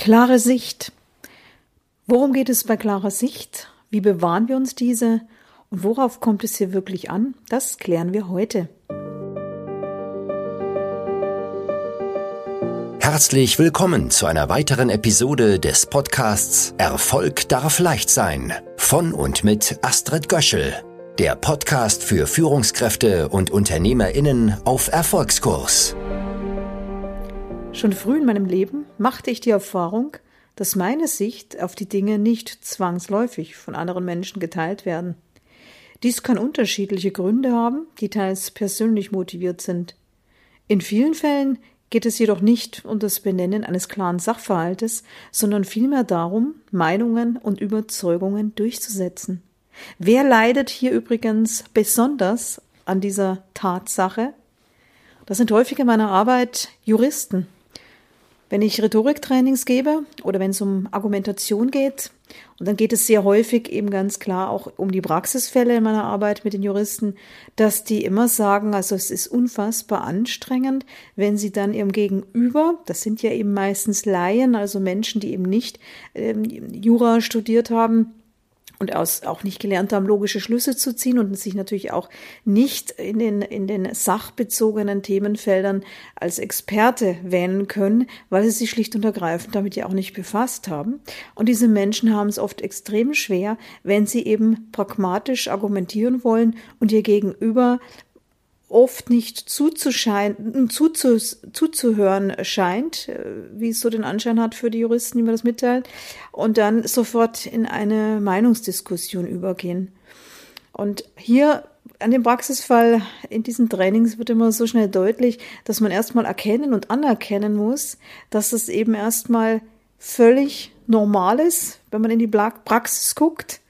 Klare Sicht. Worum geht es bei klarer Sicht? Wie bewahren wir uns diese? Und worauf kommt es hier wirklich an? Das klären wir heute. Herzlich willkommen zu einer weiteren Episode des Podcasts Erfolg darf leicht sein von und mit Astrid Göschel, der Podcast für Führungskräfte und Unternehmerinnen auf Erfolgskurs. Schon früh in meinem Leben machte ich die Erfahrung, dass meine Sicht auf die Dinge nicht zwangsläufig von anderen Menschen geteilt werden. Dies kann unterschiedliche Gründe haben, die teils persönlich motiviert sind. In vielen Fällen geht es jedoch nicht um das Benennen eines klaren Sachverhaltes, sondern vielmehr darum, Meinungen und Überzeugungen durchzusetzen. Wer leidet hier übrigens besonders an dieser Tatsache? Das sind häufig in meiner Arbeit Juristen, wenn ich Rhetoriktrainings gebe oder wenn es um Argumentation geht, und dann geht es sehr häufig eben ganz klar auch um die Praxisfälle in meiner Arbeit mit den Juristen, dass die immer sagen, also es ist unfassbar anstrengend, wenn sie dann ihrem Gegenüber, das sind ja eben meistens Laien, also Menschen, die eben nicht ähm, Jura studiert haben, und aus, auch nicht gelernt haben, logische Schlüsse zu ziehen und sich natürlich auch nicht in den, in den sachbezogenen Themenfeldern als Experte wählen können, weil sie sich schlicht und ergreifend damit ja auch nicht befasst haben. Und diese Menschen haben es oft extrem schwer, wenn sie eben pragmatisch argumentieren wollen und ihr Gegenüber oft nicht zuzuscheinen, zuzu, zuzuhören scheint, äh, wie es so den Anschein hat für die Juristen, die mir das mitteilen, und dann sofort in eine Meinungsdiskussion übergehen. Und hier an dem Praxisfall in diesen Trainings wird immer so schnell deutlich, dass man erstmal erkennen und anerkennen muss, dass es eben erstmal völlig normal ist, wenn man in die Praxis guckt,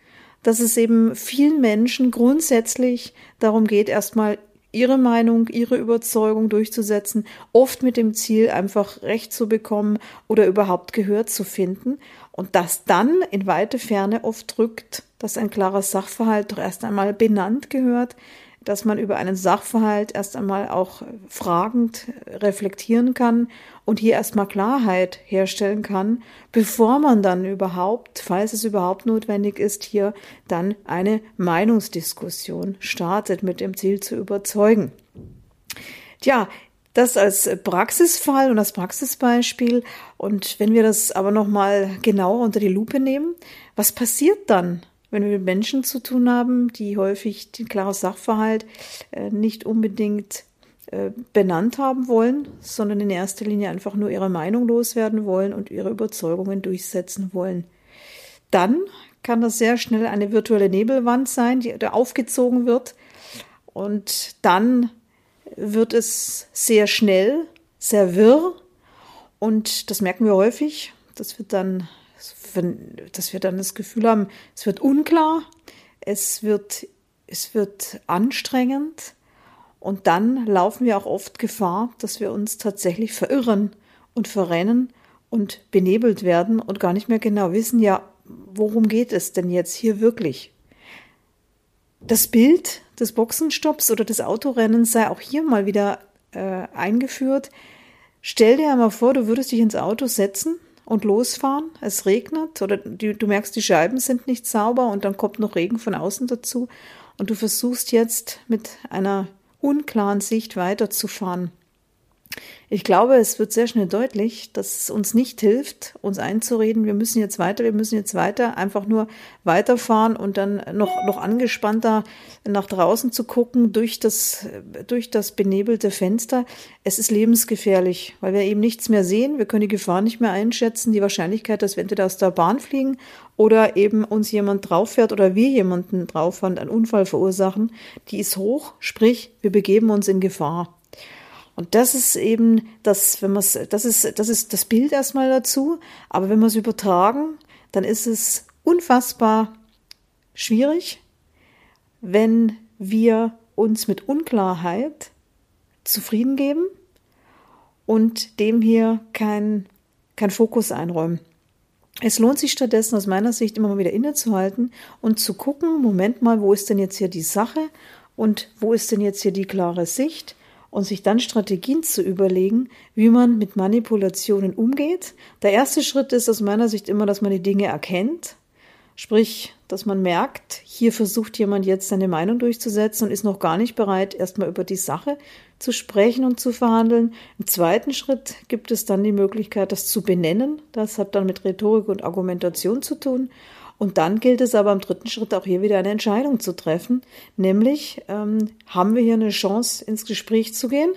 dass es eben vielen Menschen grundsätzlich darum geht, erstmal ihre Meinung, ihre Überzeugung durchzusetzen, oft mit dem Ziel, einfach Recht zu bekommen oder überhaupt Gehör zu finden. Und das dann in weite Ferne oft drückt, dass ein klarer Sachverhalt doch erst einmal benannt gehört, dass man über einen Sachverhalt erst einmal auch fragend reflektieren kann und hier erstmal Klarheit herstellen kann, bevor man dann überhaupt, falls es überhaupt notwendig ist, hier dann eine Meinungsdiskussion startet mit dem Ziel zu überzeugen. Tja, das als Praxisfall und als Praxisbeispiel. Und wenn wir das aber nochmal genauer unter die Lupe nehmen, was passiert dann, wenn wir mit Menschen zu tun haben, die häufig den klaren Sachverhalt äh, nicht unbedingt äh, benannt haben wollen, sondern in erster Linie einfach nur ihre Meinung loswerden wollen und ihre Überzeugungen durchsetzen wollen. Dann kann das sehr schnell eine virtuelle Nebelwand sein, die da aufgezogen wird. Und dann wird es sehr schnell, sehr wirr. Und das merken wir häufig. Das wird dann wenn, dass wir dann das Gefühl haben, es wird unklar, es wird, es wird anstrengend und dann laufen wir auch oft Gefahr, dass wir uns tatsächlich verirren und verrennen und benebelt werden und gar nicht mehr genau wissen, ja, worum geht es denn jetzt hier wirklich? Das Bild des Boxenstopps oder des Autorennens sei auch hier mal wieder äh, eingeführt. Stell dir einmal vor, du würdest dich ins Auto setzen und losfahren. Es regnet oder du, du merkst, die Scheiben sind nicht sauber und dann kommt noch Regen von außen dazu und du versuchst jetzt mit einer unklaren Sicht weiterzufahren. Ich glaube, es wird sehr schnell deutlich, dass es uns nicht hilft, uns einzureden, wir müssen jetzt weiter, wir müssen jetzt weiter, einfach nur weiterfahren und dann noch, noch angespannter nach draußen zu gucken durch das, durch das benebelte Fenster. Es ist lebensgefährlich, weil wir eben nichts mehr sehen. Wir können die Gefahr nicht mehr einschätzen. Die Wahrscheinlichkeit, dass wir entweder aus der Bahn fliegen oder eben uns jemand drauf fährt oder wir jemanden drauf fahren, einen Unfall verursachen, die ist hoch. Sprich, wir begeben uns in Gefahr. Und das ist eben das, wenn man das ist, das ist das Bild erstmal dazu. Aber wenn wir es übertragen, dann ist es unfassbar schwierig, wenn wir uns mit Unklarheit zufrieden geben und dem hier kein, kein Fokus einräumen. Es lohnt sich stattdessen aus meiner Sicht immer mal wieder innezuhalten und zu gucken, Moment mal, wo ist denn jetzt hier die Sache und wo ist denn jetzt hier die klare Sicht und sich dann Strategien zu überlegen, wie man mit Manipulationen umgeht. Der erste Schritt ist aus meiner Sicht immer, dass man die Dinge erkennt, sprich, dass man merkt, hier versucht jemand jetzt seine Meinung durchzusetzen und ist noch gar nicht bereit, erstmal über die Sache zu sprechen und zu verhandeln. Im zweiten Schritt gibt es dann die Möglichkeit, das zu benennen. Das hat dann mit Rhetorik und Argumentation zu tun. Und dann gilt es aber im dritten Schritt auch hier wieder eine Entscheidung zu treffen, nämlich ähm, haben wir hier eine Chance ins Gespräch zu gehen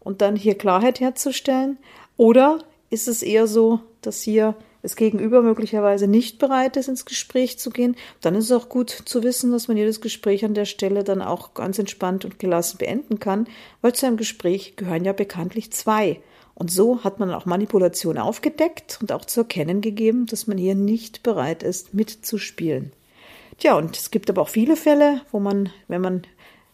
und dann hier Klarheit herzustellen oder ist es eher so, dass hier das Gegenüber möglicherweise nicht bereit ist, ins Gespräch zu gehen, dann ist es auch gut zu wissen, dass man jedes Gespräch an der Stelle dann auch ganz entspannt und gelassen beenden kann, weil zu einem Gespräch gehören ja bekanntlich zwei. Und so hat man auch Manipulation aufgedeckt und auch zu erkennen gegeben, dass man hier nicht bereit ist, mitzuspielen. Tja, und es gibt aber auch viele Fälle, wo man, wenn man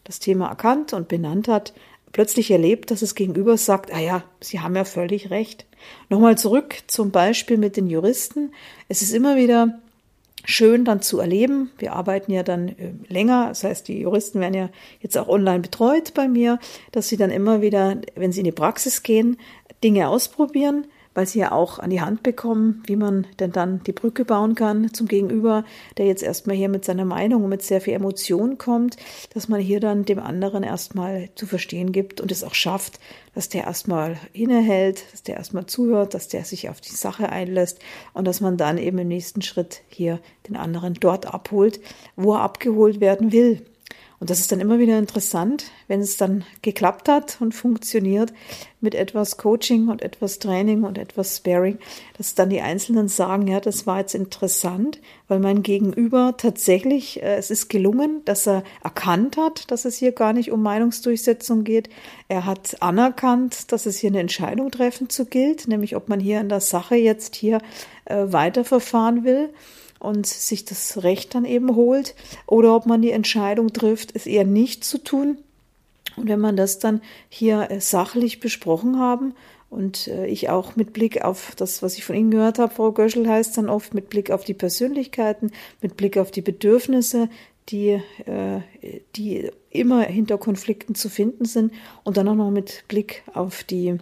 das Thema erkannt und benannt hat, plötzlich erlebt, dass es gegenüber sagt, ah ja, Sie haben ja völlig recht. Nochmal zurück zum Beispiel mit den Juristen. Es ist immer wieder schön dann zu erleben. Wir arbeiten ja dann äh, länger, das heißt, die Juristen werden ja jetzt auch online betreut bei mir, dass sie dann immer wieder, wenn sie in die Praxis gehen, Dinge ausprobieren, weil sie ja auch an die Hand bekommen, wie man denn dann die Brücke bauen kann zum Gegenüber, der jetzt erstmal hier mit seiner Meinung und mit sehr viel Emotion kommt, dass man hier dann dem anderen erstmal zu verstehen gibt und es auch schafft, dass der erstmal innehält, dass der erstmal zuhört, dass der sich auf die Sache einlässt und dass man dann eben im nächsten Schritt hier den anderen dort abholt, wo er abgeholt werden will. Und das ist dann immer wieder interessant, wenn es dann geklappt hat und funktioniert mit etwas Coaching und etwas Training und etwas Sparing, dass dann die Einzelnen sagen, ja, das war jetzt interessant, weil mein Gegenüber tatsächlich, äh, es ist gelungen, dass er erkannt hat, dass es hier gar nicht um Meinungsdurchsetzung geht. Er hat anerkannt, dass es hier eine Entscheidung treffen zu gilt, nämlich ob man hier in der Sache jetzt hier äh, weiterverfahren will und sich das Recht dann eben holt oder ob man die Entscheidung trifft, es eher nicht zu tun. Und wenn man das dann hier äh, sachlich besprochen haben und äh, ich auch mit Blick auf das, was ich von Ihnen gehört habe, Frau Göschel, heißt dann oft mit Blick auf die Persönlichkeiten, mit Blick auf die Bedürfnisse, die, äh, die immer hinter Konflikten zu finden sind und dann auch noch mit Blick auf die,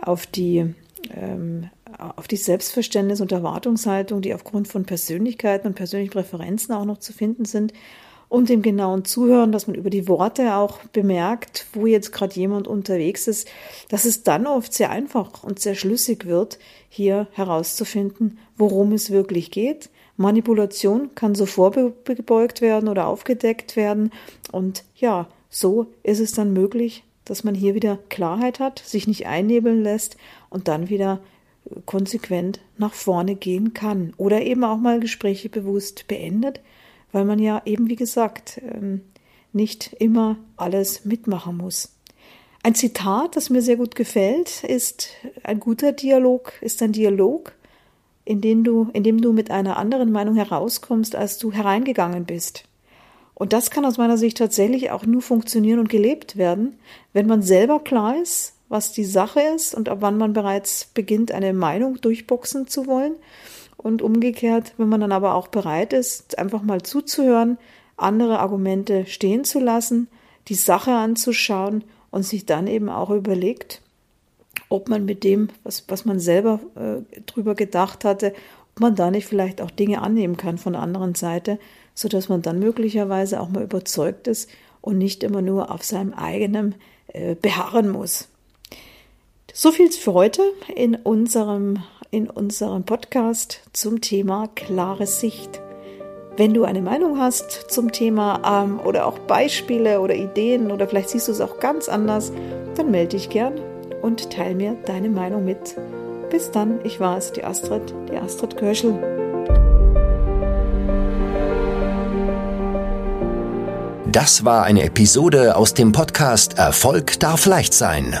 auf die ähm, auf die Selbstverständnis und Erwartungshaltung, die aufgrund von Persönlichkeiten und persönlichen Präferenzen auch noch zu finden sind und dem genauen Zuhören, dass man über die Worte auch bemerkt, wo jetzt gerade jemand unterwegs ist, dass es dann oft sehr einfach und sehr schlüssig wird, hier herauszufinden, worum es wirklich geht. Manipulation kann so vorgebeugt werden oder aufgedeckt werden und ja, so ist es dann möglich, dass man hier wieder Klarheit hat, sich nicht einnebeln lässt und dann wieder konsequent nach vorne gehen kann oder eben auch mal Gespräche bewusst beendet, weil man ja eben, wie gesagt, ähm, nicht immer alles mitmachen muss. Ein Zitat, das mir sehr gut gefällt, ist ein guter Dialog, ist ein Dialog, in dem du, in dem du mit einer anderen Meinung herauskommst, als du hereingegangen bist. Und das kann aus meiner Sicht tatsächlich auch nur funktionieren und gelebt werden, wenn man selber klar ist, was die Sache ist und ab wann man bereits beginnt, eine Meinung durchboxen zu wollen. Und umgekehrt, wenn man dann aber auch bereit ist, einfach mal zuzuhören, andere Argumente stehen zu lassen, die Sache anzuschauen und sich dann eben auch überlegt, ob man mit dem, was, was man selber äh, drüber gedacht hatte, ob man da nicht vielleicht auch Dinge annehmen kann von der anderen Seite, so dass man dann möglicherweise auch mal überzeugt ist und nicht immer nur auf seinem eigenen äh, beharren muss. So viel für heute in unserem, in unserem Podcast zum Thema klare Sicht. Wenn du eine Meinung hast zum Thema ähm, oder auch Beispiele oder Ideen oder vielleicht siehst du es auch ganz anders, dann melde dich gern und teile mir deine Meinung mit. Bis dann, ich war es, die Astrid, die Astrid Kirschel. Das war eine Episode aus dem Podcast Erfolg darf leicht sein